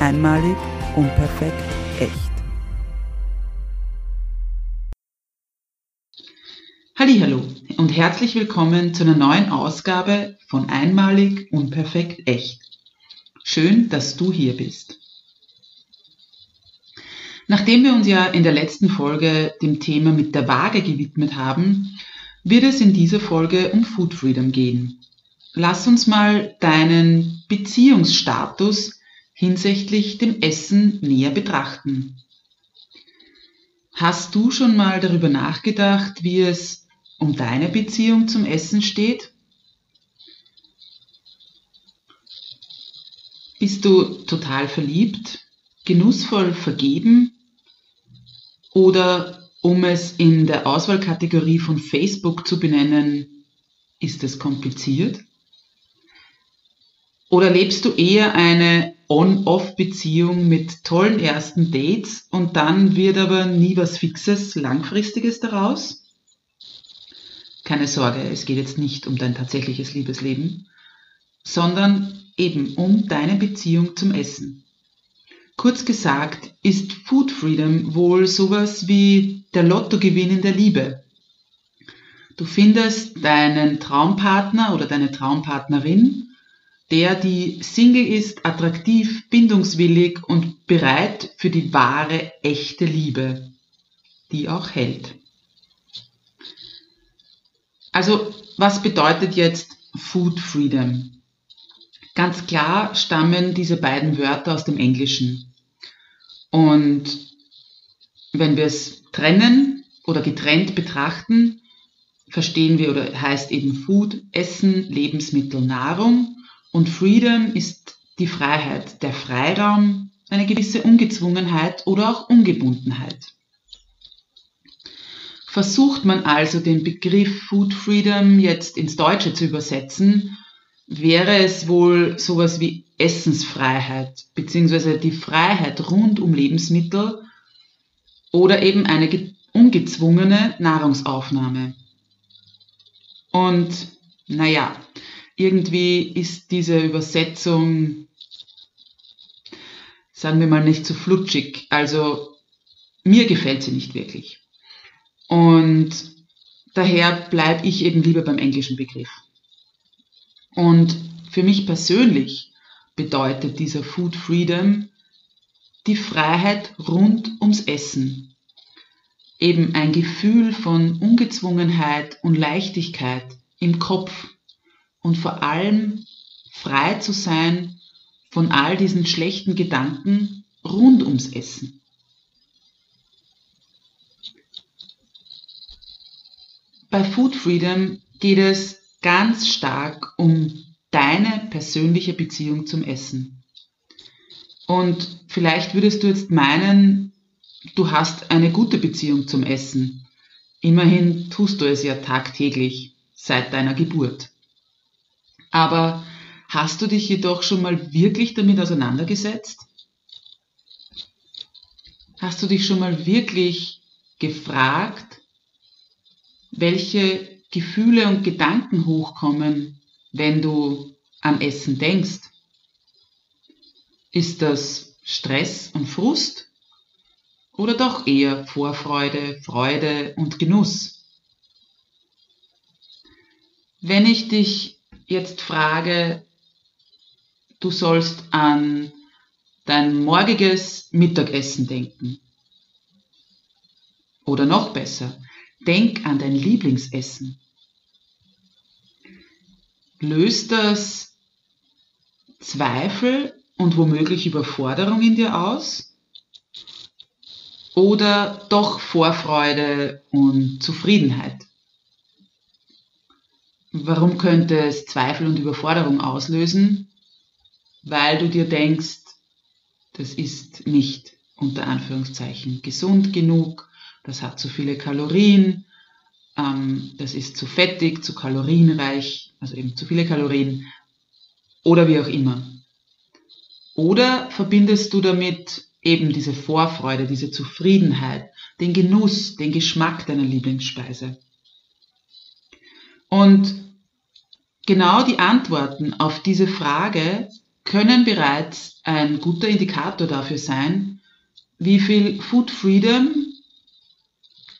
Einmalig, unperfekt, echt. Hallo und herzlich willkommen zu einer neuen Ausgabe von Einmalig, unperfekt, echt. Schön, dass du hier bist. Nachdem wir uns ja in der letzten Folge dem Thema mit der Waage gewidmet haben, wird es in dieser Folge um Food Freedom gehen. Lass uns mal deinen Beziehungsstatus hinsichtlich dem Essen näher betrachten. Hast du schon mal darüber nachgedacht, wie es um deine Beziehung zum Essen steht? Bist du total verliebt, genussvoll vergeben oder um es in der Auswahlkategorie von Facebook zu benennen, ist es kompliziert? Oder lebst du eher eine On-Off-Beziehung mit tollen ersten Dates und dann wird aber nie was Fixes, Langfristiges daraus? Keine Sorge, es geht jetzt nicht um dein tatsächliches Liebesleben, sondern eben um deine Beziehung zum Essen. Kurz gesagt ist Food Freedom wohl sowas wie der Lottogewinn in der Liebe. Du findest deinen Traumpartner oder deine Traumpartnerin der die Single ist, attraktiv, bindungswillig und bereit für die wahre, echte Liebe, die auch hält. Also, was bedeutet jetzt Food Freedom? Ganz klar stammen diese beiden Wörter aus dem Englischen. Und wenn wir es trennen oder getrennt betrachten, verstehen wir oder heißt eben Food, Essen, Lebensmittel, Nahrung und Freedom ist die Freiheit, der Freiraum, eine gewisse Ungezwungenheit oder auch Ungebundenheit. Versucht man also den Begriff Food Freedom jetzt ins Deutsche zu übersetzen, wäre es wohl sowas wie Essensfreiheit beziehungsweise die Freiheit rund um Lebensmittel oder eben eine ungezwungene Nahrungsaufnahme. Und naja, irgendwie ist diese Übersetzung, sagen wir mal, nicht so flutschig. Also mir gefällt sie nicht wirklich. Und daher bleibe ich eben lieber beim englischen Begriff. Und für mich persönlich bedeutet dieser Food Freedom die Freiheit rund ums Essen. Eben ein Gefühl von Ungezwungenheit und Leichtigkeit im Kopf und vor allem frei zu sein von all diesen schlechten Gedanken rund ums Essen. Bei Food Freedom geht es ganz stark um deine persönliche Beziehung zum Essen. Und vielleicht würdest du jetzt meinen, du hast eine gute Beziehung zum Essen. Immerhin tust du es ja tagtäglich seit deiner Geburt. Aber hast du dich jedoch schon mal wirklich damit auseinandergesetzt? Hast du dich schon mal wirklich gefragt, welche Gefühle und Gedanken hochkommen, wenn du an Essen denkst? Ist das Stress und Frust oder doch eher Vorfreude, Freude und Genuss? Wenn ich dich jetzt frage, du sollst an dein morgiges Mittagessen denken Oder noch besser, denk an dein Lieblingsessen. Löst das Zweifel und womöglich Überforderung in dir aus? Oder doch Vorfreude und Zufriedenheit? Warum könnte es Zweifel und Überforderung auslösen? Weil du dir denkst, das ist nicht unter Anführungszeichen gesund genug, das hat zu viele Kalorien, ähm, das ist zu fettig, zu kalorienreich, also eben zu viele Kalorien oder wie auch immer. Oder verbindest du damit eben diese Vorfreude, diese Zufriedenheit, den Genuss, den Geschmack deiner Lieblingsspeise? Und genau die Antworten auf diese Frage können bereits ein guter Indikator dafür sein, wie viel Food Freedom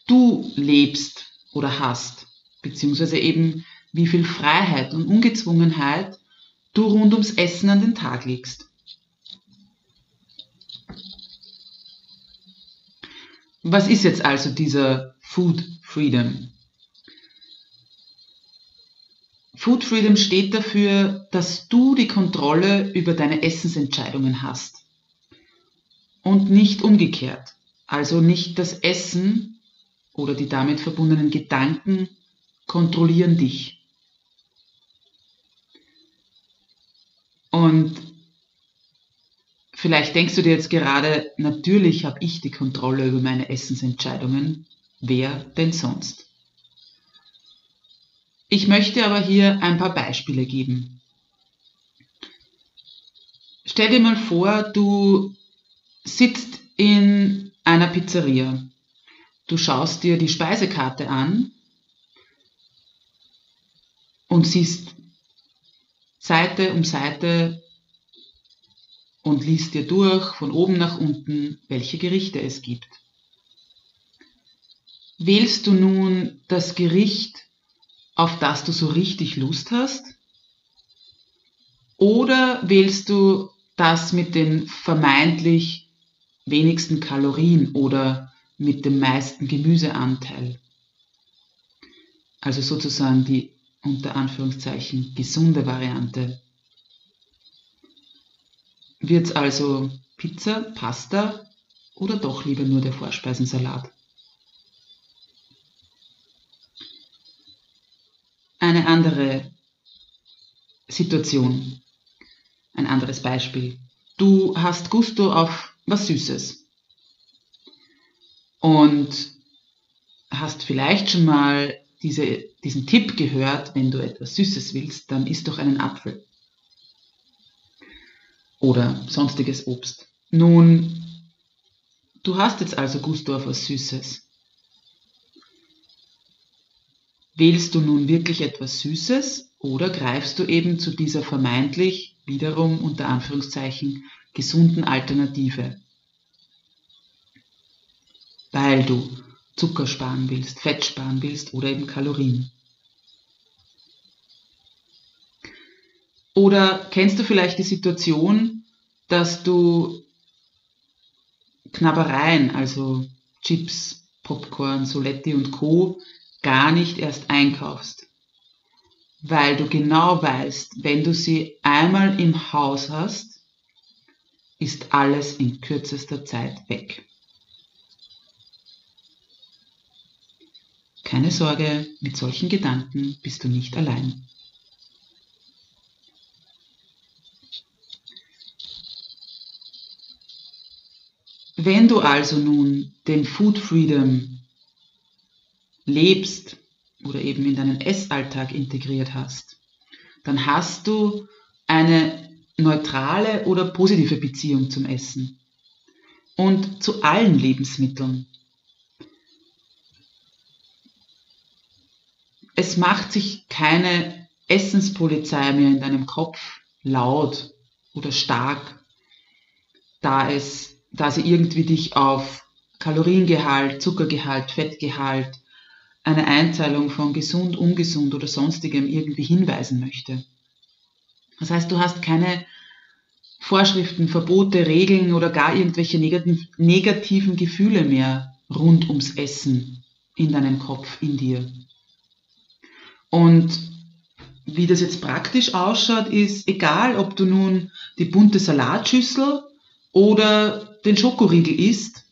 du lebst oder hast, beziehungsweise eben wie viel Freiheit und Ungezwungenheit du rund ums Essen an den Tag legst. Was ist jetzt also dieser Food Freedom? Food Freedom steht dafür, dass du die Kontrolle über deine Essensentscheidungen hast. Und nicht umgekehrt. Also nicht das Essen oder die damit verbundenen Gedanken kontrollieren dich. Und vielleicht denkst du dir jetzt gerade, natürlich habe ich die Kontrolle über meine Essensentscheidungen. Wer denn sonst? Ich möchte aber hier ein paar Beispiele geben. Stell dir mal vor, du sitzt in einer Pizzeria. Du schaust dir die Speisekarte an und siehst Seite um Seite und liest dir durch von oben nach unten, welche Gerichte es gibt. Wählst du nun das Gericht, auf das du so richtig Lust hast? Oder wählst du das mit den vermeintlich wenigsten Kalorien oder mit dem meisten Gemüseanteil? Also sozusagen die unter Anführungszeichen gesunde Variante. Wird's also Pizza, Pasta oder doch lieber nur der Vorspeisensalat? Eine andere Situation. Ein anderes Beispiel. Du hast Gusto auf was Süßes. Und hast vielleicht schon mal diese, diesen Tipp gehört, wenn du etwas Süßes willst, dann isst doch einen Apfel. Oder sonstiges Obst. Nun, du hast jetzt also Gusto auf was Süßes. Wählst du nun wirklich etwas Süßes oder greifst du eben zu dieser vermeintlich wiederum unter Anführungszeichen gesunden Alternative? Weil du Zucker sparen willst, Fett sparen willst oder eben Kalorien. Oder kennst du vielleicht die Situation, dass du Knabbereien, also Chips, Popcorn, Soletti und Co gar nicht erst einkaufst, weil du genau weißt, wenn du sie einmal im Haus hast, ist alles in kürzester Zeit weg. Keine Sorge, mit solchen Gedanken bist du nicht allein. Wenn du also nun den Food Freedom lebst oder eben in deinen Essalltag integriert hast, dann hast du eine neutrale oder positive Beziehung zum Essen und zu allen Lebensmitteln. Es macht sich keine Essenspolizei mehr in deinem Kopf laut oder stark, da es, da sie irgendwie dich auf Kaloriengehalt, Zuckergehalt, Fettgehalt eine Einteilung von gesund, ungesund oder sonstigem irgendwie hinweisen möchte. Das heißt, du hast keine Vorschriften, Verbote, Regeln oder gar irgendwelche negativen Gefühle mehr, rund ums Essen in deinem Kopf, in dir. Und wie das jetzt praktisch ausschaut, ist egal, ob du nun die bunte Salatschüssel oder den Schokoriegel isst,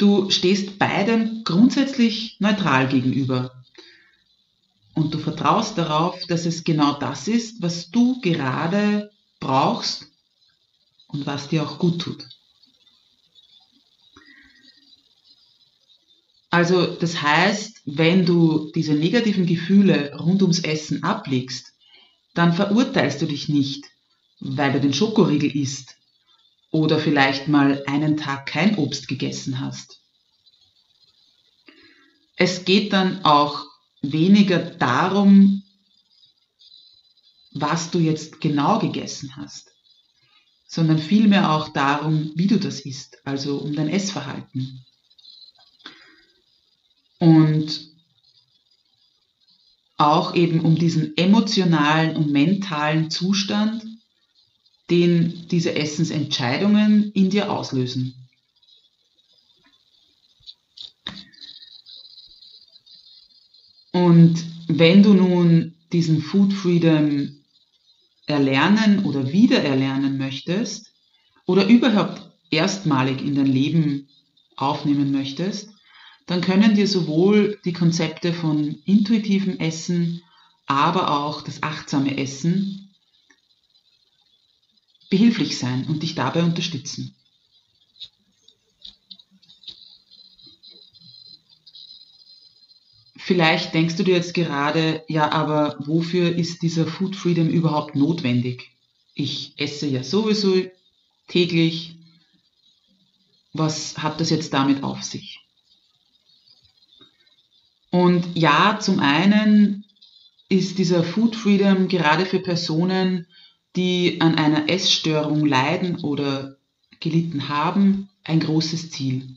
du stehst beidem grundsätzlich neutral gegenüber. Und du vertraust darauf, dass es genau das ist, was du gerade brauchst und was dir auch gut tut. Also das heißt, wenn du diese negativen Gefühle rund ums Essen ablegst, dann verurteilst du dich nicht, weil du den Schokoriegel isst oder vielleicht mal einen Tag kein Obst gegessen hast. Es geht dann auch weniger darum, was du jetzt genau gegessen hast, sondern vielmehr auch darum, wie du das isst, also um dein Essverhalten. Und auch eben um diesen emotionalen und mentalen Zustand, den diese Essensentscheidungen in dir auslösen. Und wenn du nun diesen Food Freedom erlernen oder wiedererlernen möchtest oder überhaupt erstmalig in dein Leben aufnehmen möchtest, dann können dir sowohl die Konzepte von intuitivem Essen, aber auch das achtsame Essen behilflich sein und dich dabei unterstützen. Vielleicht denkst du dir jetzt gerade, ja, aber wofür ist dieser Food Freedom überhaupt notwendig? Ich esse ja sowieso täglich. Was hat das jetzt damit auf sich? Und ja, zum einen ist dieser Food Freedom gerade für Personen, die an einer Essstörung leiden oder gelitten haben, ein großes Ziel.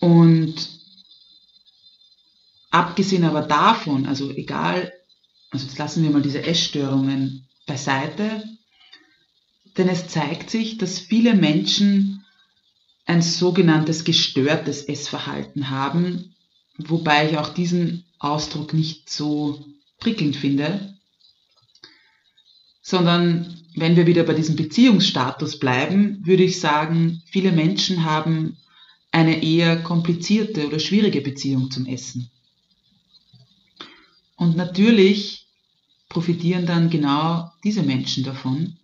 Und abgesehen aber davon, also egal, also jetzt lassen wir mal diese Essstörungen beiseite, denn es zeigt sich, dass viele Menschen ein sogenanntes gestörtes Essverhalten haben, wobei ich auch diesen Ausdruck nicht so prickelnd finde, sondern wenn wir wieder bei diesem Beziehungsstatus bleiben, würde ich sagen, viele Menschen haben eine eher komplizierte oder schwierige Beziehung zum Essen. Und natürlich profitieren dann genau diese Menschen davon,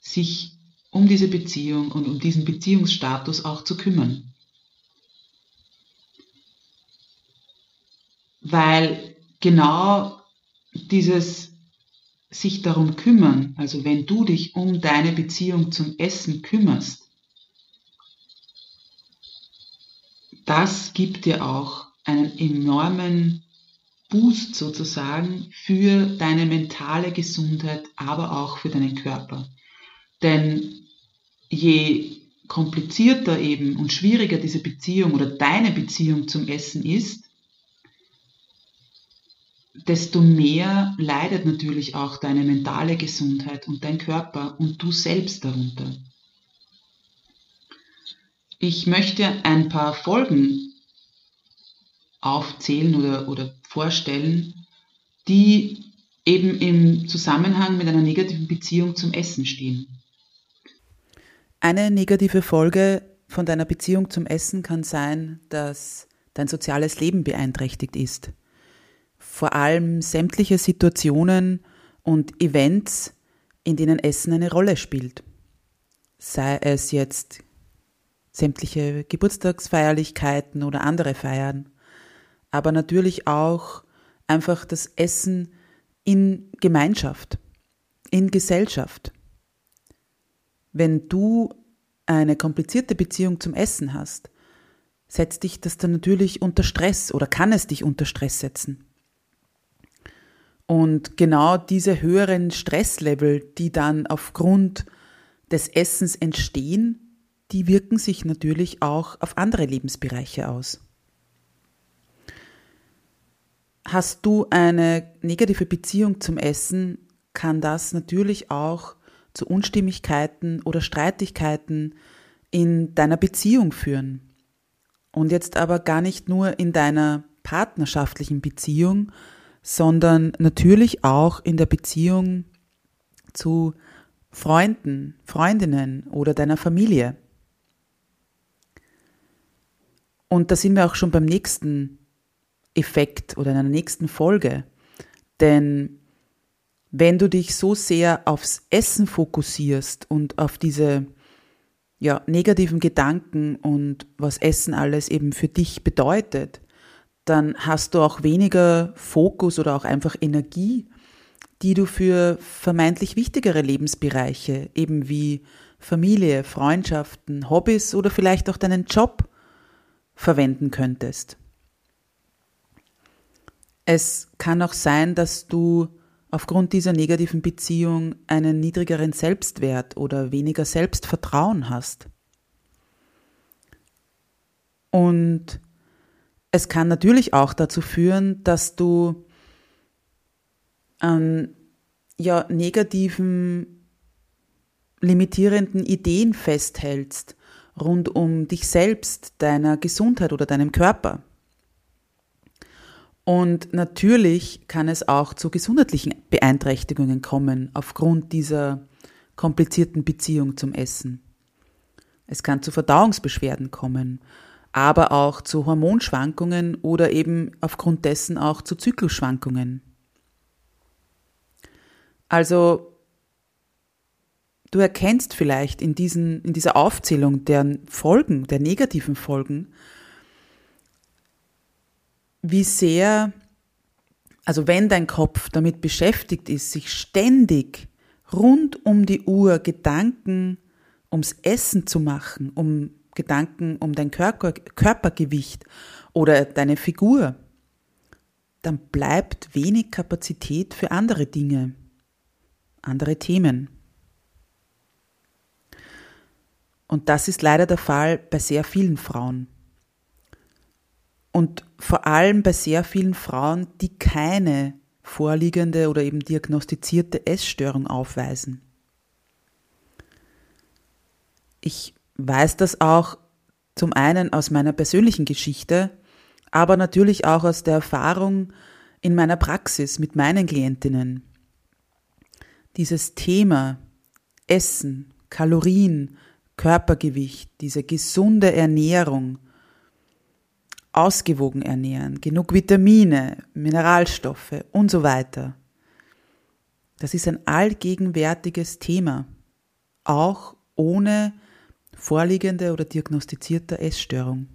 sich um diese Beziehung und um diesen Beziehungsstatus auch zu kümmern. Weil genau dieses sich darum kümmern, also wenn du dich um deine Beziehung zum Essen kümmerst, das gibt dir auch einen enormen Boost sozusagen für deine mentale Gesundheit, aber auch für deinen Körper. Denn je komplizierter eben und schwieriger diese Beziehung oder deine Beziehung zum Essen ist, desto mehr leidet natürlich auch deine mentale Gesundheit und dein Körper und du selbst darunter. Ich möchte ein paar Folgen aufzählen oder, oder vorstellen, die eben im Zusammenhang mit einer negativen Beziehung zum Essen stehen. Eine negative Folge von deiner Beziehung zum Essen kann sein, dass dein soziales Leben beeinträchtigt ist. Vor allem sämtliche Situationen und Events, in denen Essen eine Rolle spielt. Sei es jetzt sämtliche Geburtstagsfeierlichkeiten oder andere Feiern, aber natürlich auch einfach das Essen in Gemeinschaft, in Gesellschaft. Wenn du eine komplizierte Beziehung zum Essen hast, setzt dich das dann natürlich unter Stress oder kann es dich unter Stress setzen. Und genau diese höheren Stresslevel, die dann aufgrund des Essens entstehen, die wirken sich natürlich auch auf andere Lebensbereiche aus. Hast du eine negative Beziehung zum Essen, kann das natürlich auch zu Unstimmigkeiten oder Streitigkeiten in deiner Beziehung führen. Und jetzt aber gar nicht nur in deiner partnerschaftlichen Beziehung, sondern natürlich auch in der Beziehung zu Freunden, Freundinnen oder deiner Familie. Und da sind wir auch schon beim nächsten Effekt oder in einer nächsten Folge. Denn wenn du dich so sehr aufs Essen fokussierst und auf diese ja, negativen Gedanken und was Essen alles eben für dich bedeutet, dann hast du auch weniger Fokus oder auch einfach Energie, die du für vermeintlich wichtigere Lebensbereiche, eben wie Familie, Freundschaften, Hobbys oder vielleicht auch deinen Job verwenden könntest. Es kann auch sein, dass du aufgrund dieser negativen Beziehung einen niedrigeren Selbstwert oder weniger Selbstvertrauen hast. Und es kann natürlich auch dazu führen, dass du an ja, negativen, limitierenden Ideen festhältst rund um dich selbst, deiner Gesundheit oder deinem Körper. Und natürlich kann es auch zu gesundheitlichen Beeinträchtigungen kommen aufgrund dieser komplizierten Beziehung zum Essen. Es kann zu Verdauungsbeschwerden kommen, aber auch zu Hormonschwankungen oder eben aufgrund dessen auch zu Zyklusschwankungen. Also du erkennst vielleicht in, diesen, in dieser Aufzählung der Folgen, der negativen Folgen, wie sehr, also wenn dein Kopf damit beschäftigt ist, sich ständig rund um die Uhr Gedanken ums Essen zu machen, um Gedanken um dein Körper, Körpergewicht oder deine Figur, dann bleibt wenig Kapazität für andere Dinge, andere Themen. Und das ist leider der Fall bei sehr vielen Frauen. Und vor allem bei sehr vielen Frauen, die keine vorliegende oder eben diagnostizierte Essstörung aufweisen. Ich weiß das auch zum einen aus meiner persönlichen Geschichte, aber natürlich auch aus der Erfahrung in meiner Praxis mit meinen Klientinnen. Dieses Thema Essen, Kalorien, Körpergewicht, diese gesunde Ernährung, ausgewogen ernähren, genug Vitamine, Mineralstoffe und so weiter. Das ist ein allgegenwärtiges Thema, auch ohne vorliegende oder diagnostizierte Essstörung.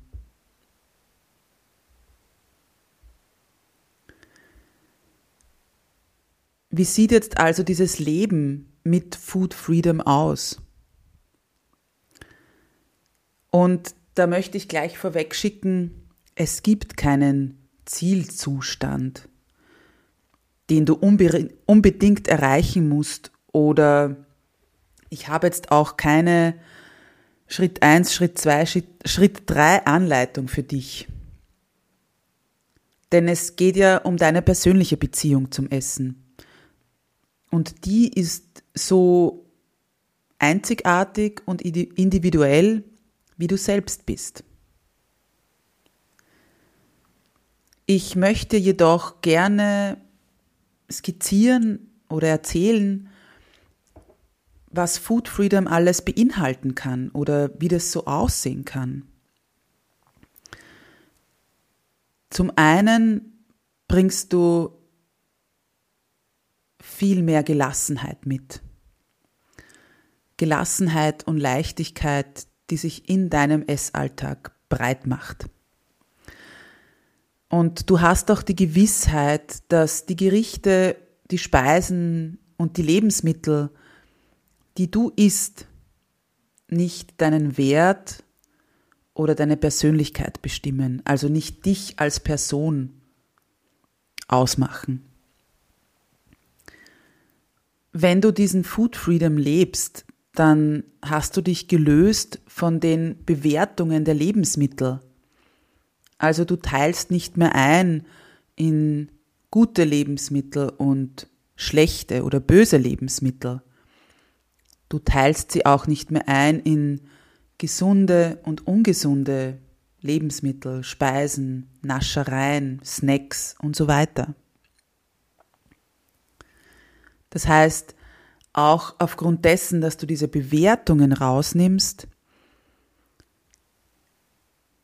Wie sieht jetzt also dieses Leben mit Food Freedom aus? Und da möchte ich gleich vorweg schicken, es gibt keinen Zielzustand, den du unbedingt erreichen musst oder ich habe jetzt auch keine Schritt 1, Schritt 2, Schritt 3 Anleitung für dich. Denn es geht ja um deine persönliche Beziehung zum Essen. Und die ist so einzigartig und individuell, wie du selbst bist. Ich möchte jedoch gerne skizzieren oder erzählen, was Food Freedom alles beinhalten kann oder wie das so aussehen kann. Zum einen bringst du viel mehr Gelassenheit mit. Gelassenheit und Leichtigkeit, die sich in deinem Essalltag breit macht. Und du hast auch die Gewissheit, dass die Gerichte, die Speisen und die Lebensmittel, die du isst, nicht deinen Wert oder deine Persönlichkeit bestimmen, also nicht dich als Person ausmachen. Wenn du diesen Food Freedom lebst, dann hast du dich gelöst von den Bewertungen der Lebensmittel also du teilst nicht mehr ein in gute Lebensmittel und schlechte oder böse Lebensmittel. Du teilst sie auch nicht mehr ein in gesunde und ungesunde Lebensmittel, Speisen, Naschereien, Snacks und so weiter. Das heißt, auch aufgrund dessen, dass du diese Bewertungen rausnimmst,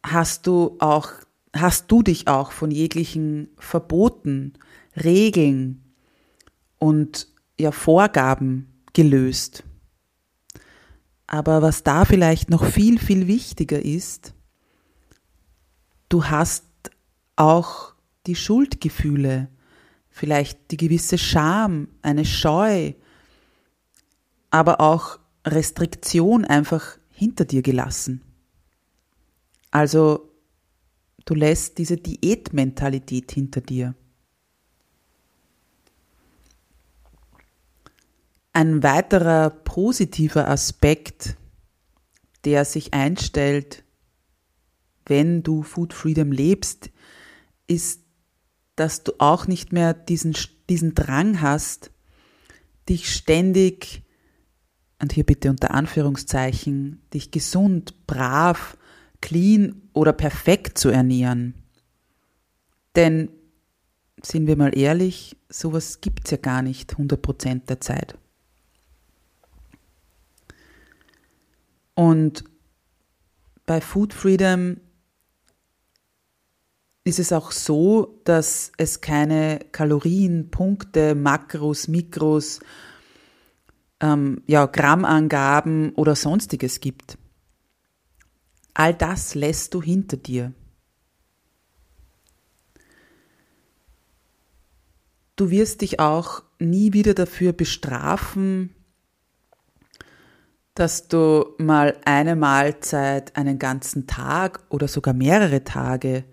hast du auch, hast du dich auch von jeglichen Verboten, Regeln und ja Vorgaben gelöst. Aber was da vielleicht noch viel, viel wichtiger ist, du hast auch die Schuldgefühle, vielleicht die gewisse Scham, eine Scheu, aber auch Restriktion einfach hinter dir gelassen. Also du lässt diese Diätmentalität hinter dir. Ein weiterer positiver Aspekt, der sich einstellt, wenn du Food Freedom lebst, ist, dass du auch nicht mehr diesen, diesen Drang hast, dich ständig, und hier bitte unter Anführungszeichen, dich gesund, brav, clean oder perfekt zu ernähren. Denn, sind wir mal ehrlich, sowas gibt es ja gar nicht 100% der Zeit. Und bei Food Freedom ist es auch so, dass es keine Kalorien, Punkte, Makros, Mikros, ähm, ja, Grammangaben oder sonstiges gibt. All das lässt du hinter dir. Du wirst dich auch nie wieder dafür bestrafen, dass du mal eine Mahlzeit einen ganzen Tag oder sogar mehrere Tage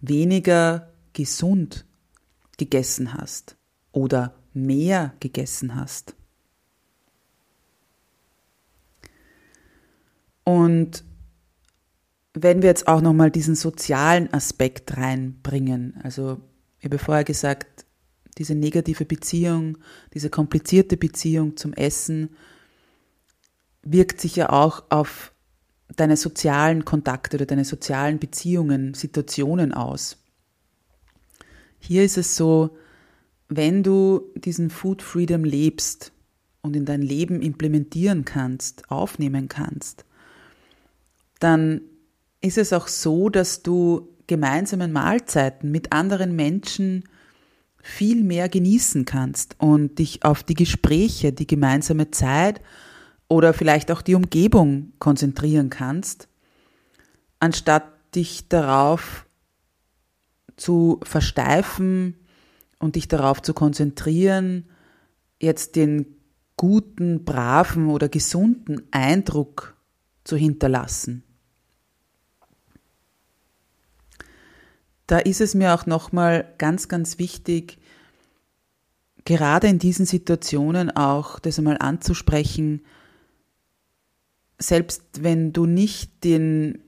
weniger gesund gegessen hast oder mehr gegessen hast. Und wenn wir jetzt auch nochmal diesen sozialen Aspekt reinbringen, also ich habe vorher gesagt, diese negative Beziehung, diese komplizierte Beziehung zum Essen, wirkt sich ja auch auf deine sozialen Kontakte oder deine sozialen Beziehungen, Situationen aus. Hier ist es so, wenn du diesen Food Freedom lebst und in dein Leben implementieren kannst, aufnehmen kannst, dann ist es auch so, dass du gemeinsamen Mahlzeiten mit anderen Menschen viel mehr genießen kannst und dich auf die Gespräche, die gemeinsame Zeit oder vielleicht auch die Umgebung konzentrieren kannst, anstatt dich darauf zu versteifen und dich darauf zu konzentrieren, jetzt den guten, braven oder gesunden Eindruck zu hinterlassen. Da ist es mir auch nochmal ganz, ganz wichtig, gerade in diesen Situationen auch das einmal anzusprechen, selbst wenn du nicht den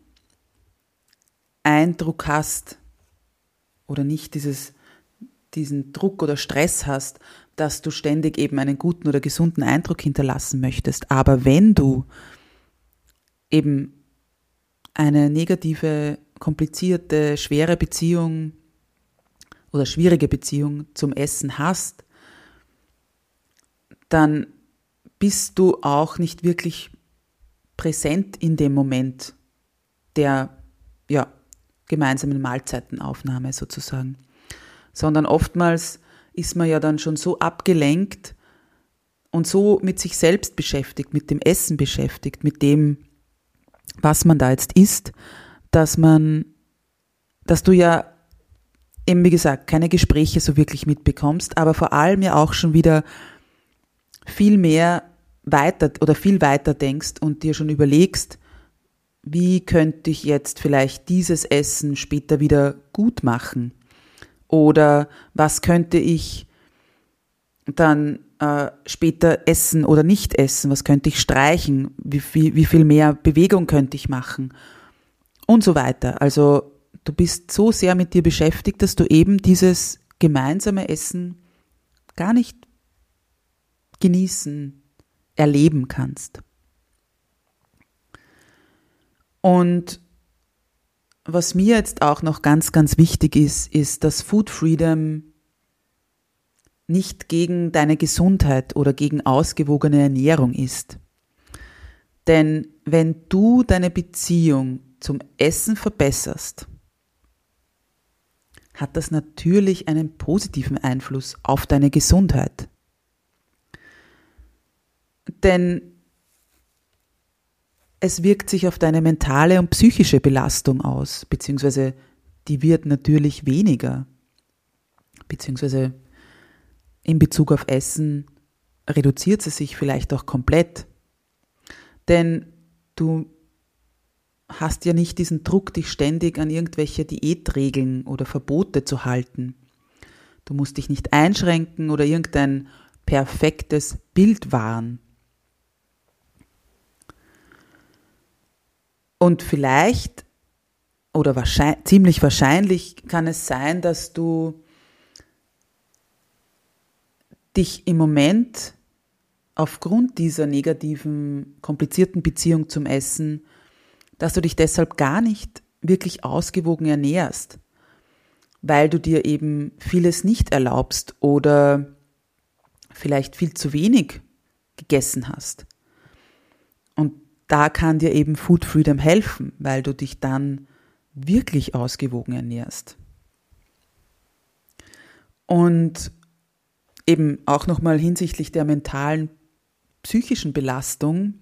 Eindruck hast oder nicht dieses, diesen Druck oder Stress hast, dass du ständig eben einen guten oder gesunden Eindruck hinterlassen möchtest. Aber wenn du eben eine negative, komplizierte, schwere Beziehung oder schwierige Beziehung zum Essen hast, dann bist du auch nicht wirklich präsent in dem Moment der ja, gemeinsamen Mahlzeitenaufnahme sozusagen. Sondern oftmals ist man ja dann schon so abgelenkt und so mit sich selbst beschäftigt, mit dem Essen beschäftigt, mit dem, was man da jetzt isst, dass man, dass du ja eben wie gesagt keine Gespräche so wirklich mitbekommst, aber vor allem ja auch schon wieder viel mehr weiter oder viel weiter denkst und dir schon überlegst, wie könnte ich jetzt vielleicht dieses Essen später wieder gut machen? Oder was könnte ich dann äh, später essen oder nicht essen? Was könnte ich streichen? Wie, wie, wie viel mehr Bewegung könnte ich machen? Und so weiter. Also du bist so sehr mit dir beschäftigt, dass du eben dieses gemeinsame Essen gar nicht genießen erleben kannst. Und was mir jetzt auch noch ganz, ganz wichtig ist, ist, dass Food Freedom nicht gegen deine Gesundheit oder gegen ausgewogene Ernährung ist. Denn wenn du deine Beziehung zum Essen verbesserst, hat das natürlich einen positiven Einfluss auf deine Gesundheit. Denn es wirkt sich auf deine mentale und psychische Belastung aus, beziehungsweise die wird natürlich weniger, beziehungsweise in Bezug auf Essen reduziert sie sich vielleicht auch komplett. Denn du hast ja nicht diesen Druck, dich ständig an irgendwelche Diätregeln oder Verbote zu halten. Du musst dich nicht einschränken oder irgendein perfektes Bild wahren. Und vielleicht oder wahrscheinlich, ziemlich wahrscheinlich kann es sein, dass du dich im Moment aufgrund dieser negativen, komplizierten Beziehung zum Essen, dass du dich deshalb gar nicht wirklich ausgewogen ernährst, weil du dir eben vieles nicht erlaubst oder vielleicht viel zu wenig gegessen hast. Da kann dir eben Food Freedom helfen, weil du dich dann wirklich ausgewogen ernährst. Und eben auch nochmal hinsichtlich der mentalen, psychischen Belastung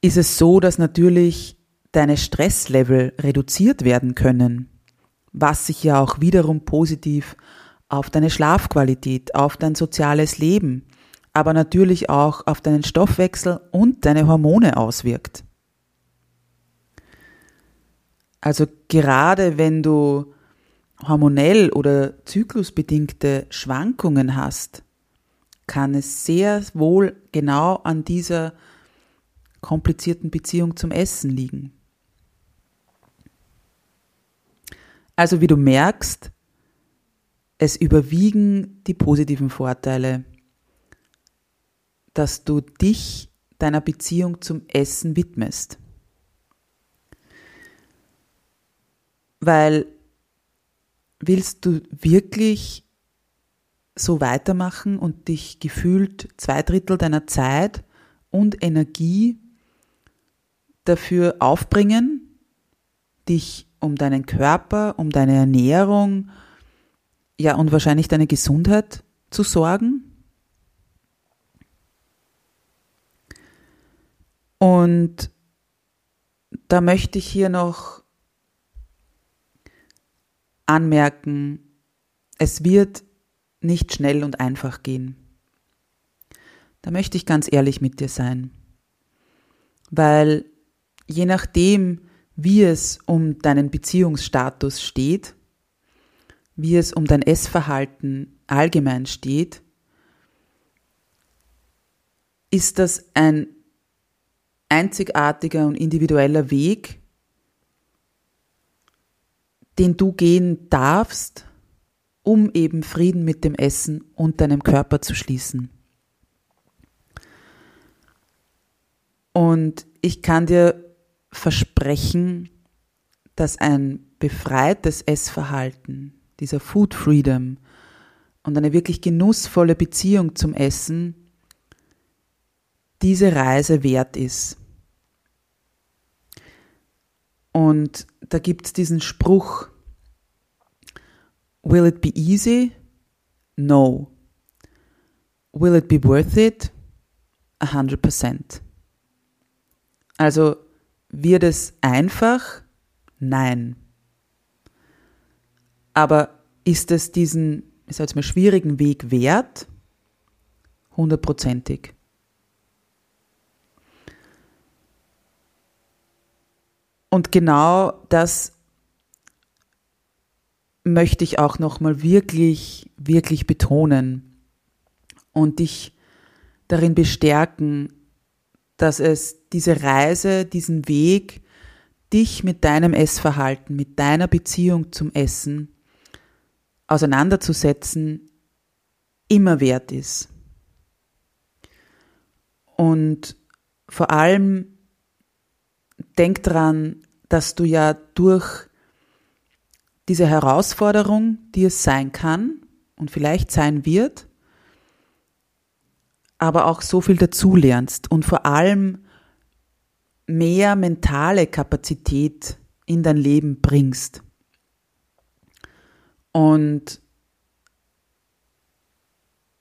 ist es so, dass natürlich deine Stresslevel reduziert werden können, was sich ja auch wiederum positiv auf deine Schlafqualität, auf dein soziales Leben, aber natürlich auch auf deinen Stoffwechsel und deine Hormone auswirkt. Also gerade wenn du hormonell oder zyklusbedingte Schwankungen hast, kann es sehr wohl genau an dieser komplizierten Beziehung zum Essen liegen. Also wie du merkst, es überwiegen die positiven Vorteile dass du dich deiner Beziehung zum Essen widmest. Weil willst du wirklich so weitermachen und dich gefühlt zwei Drittel deiner Zeit und Energie dafür aufbringen, dich um deinen Körper, um deine Ernährung, ja und wahrscheinlich deine Gesundheit zu sorgen? Und da möchte ich hier noch anmerken, es wird nicht schnell und einfach gehen. Da möchte ich ganz ehrlich mit dir sein. Weil je nachdem, wie es um deinen Beziehungsstatus steht, wie es um dein Essverhalten allgemein steht, ist das ein einzigartiger und individueller Weg, den du gehen darfst, um eben Frieden mit dem Essen und deinem Körper zu schließen. Und ich kann dir versprechen, dass ein befreites Essverhalten, dieser Food Freedom und eine wirklich genussvolle Beziehung zum Essen diese Reise wert ist. Und da gibt es diesen Spruch, Will it be easy? No. Will it be worth it? A hundred percent. Also wird es einfach? Nein. Aber ist es diesen, ich sage jetzt mal, schwierigen Weg wert? Hundertprozentig. Und genau das möchte ich auch nochmal wirklich, wirklich betonen und dich darin bestärken, dass es diese Reise, diesen Weg, dich mit deinem Essverhalten, mit deiner Beziehung zum Essen auseinanderzusetzen, immer wert ist. Und vor allem denk dran, dass du ja durch diese Herausforderung, die es sein kann und vielleicht sein wird, aber auch so viel dazulernst und vor allem mehr mentale Kapazität in dein Leben bringst. Und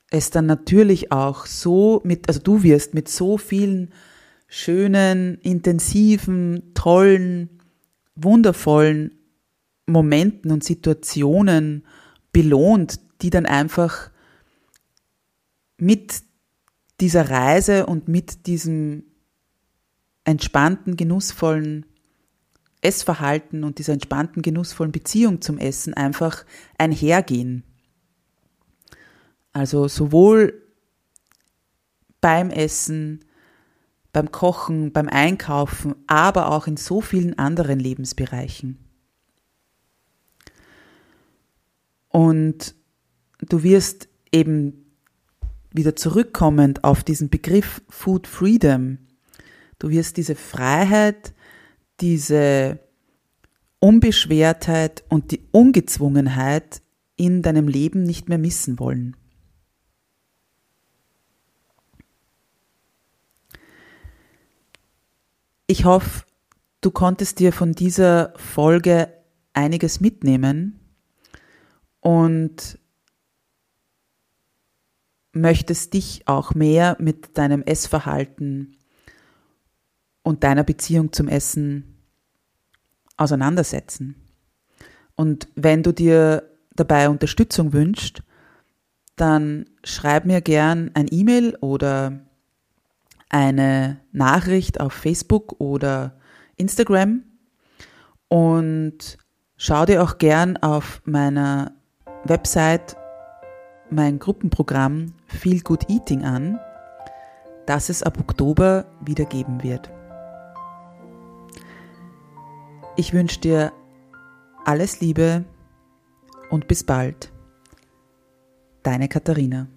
es dann natürlich auch so mit, also du wirst mit so vielen schönen, intensiven, tollen, wundervollen Momenten und Situationen belohnt, die dann einfach mit dieser Reise und mit diesem entspannten, genussvollen Essverhalten und dieser entspannten, genussvollen Beziehung zum Essen einfach einhergehen. Also sowohl beim Essen, beim Kochen, beim Einkaufen, aber auch in so vielen anderen Lebensbereichen. Und du wirst eben wieder zurückkommend auf diesen Begriff Food Freedom. Du wirst diese Freiheit, diese Unbeschwertheit und die Ungezwungenheit in deinem Leben nicht mehr missen wollen. Ich hoffe, du konntest dir von dieser Folge einiges mitnehmen und möchtest dich auch mehr mit deinem Essverhalten und deiner Beziehung zum Essen auseinandersetzen. Und wenn du dir dabei Unterstützung wünschst, dann schreib mir gern ein E-Mail oder eine Nachricht auf Facebook oder Instagram und schau dir auch gern auf meiner Website mein Gruppenprogramm Feel Good Eating an, das es ab Oktober wieder geben wird. Ich wünsche dir alles Liebe und bis bald. Deine Katharina.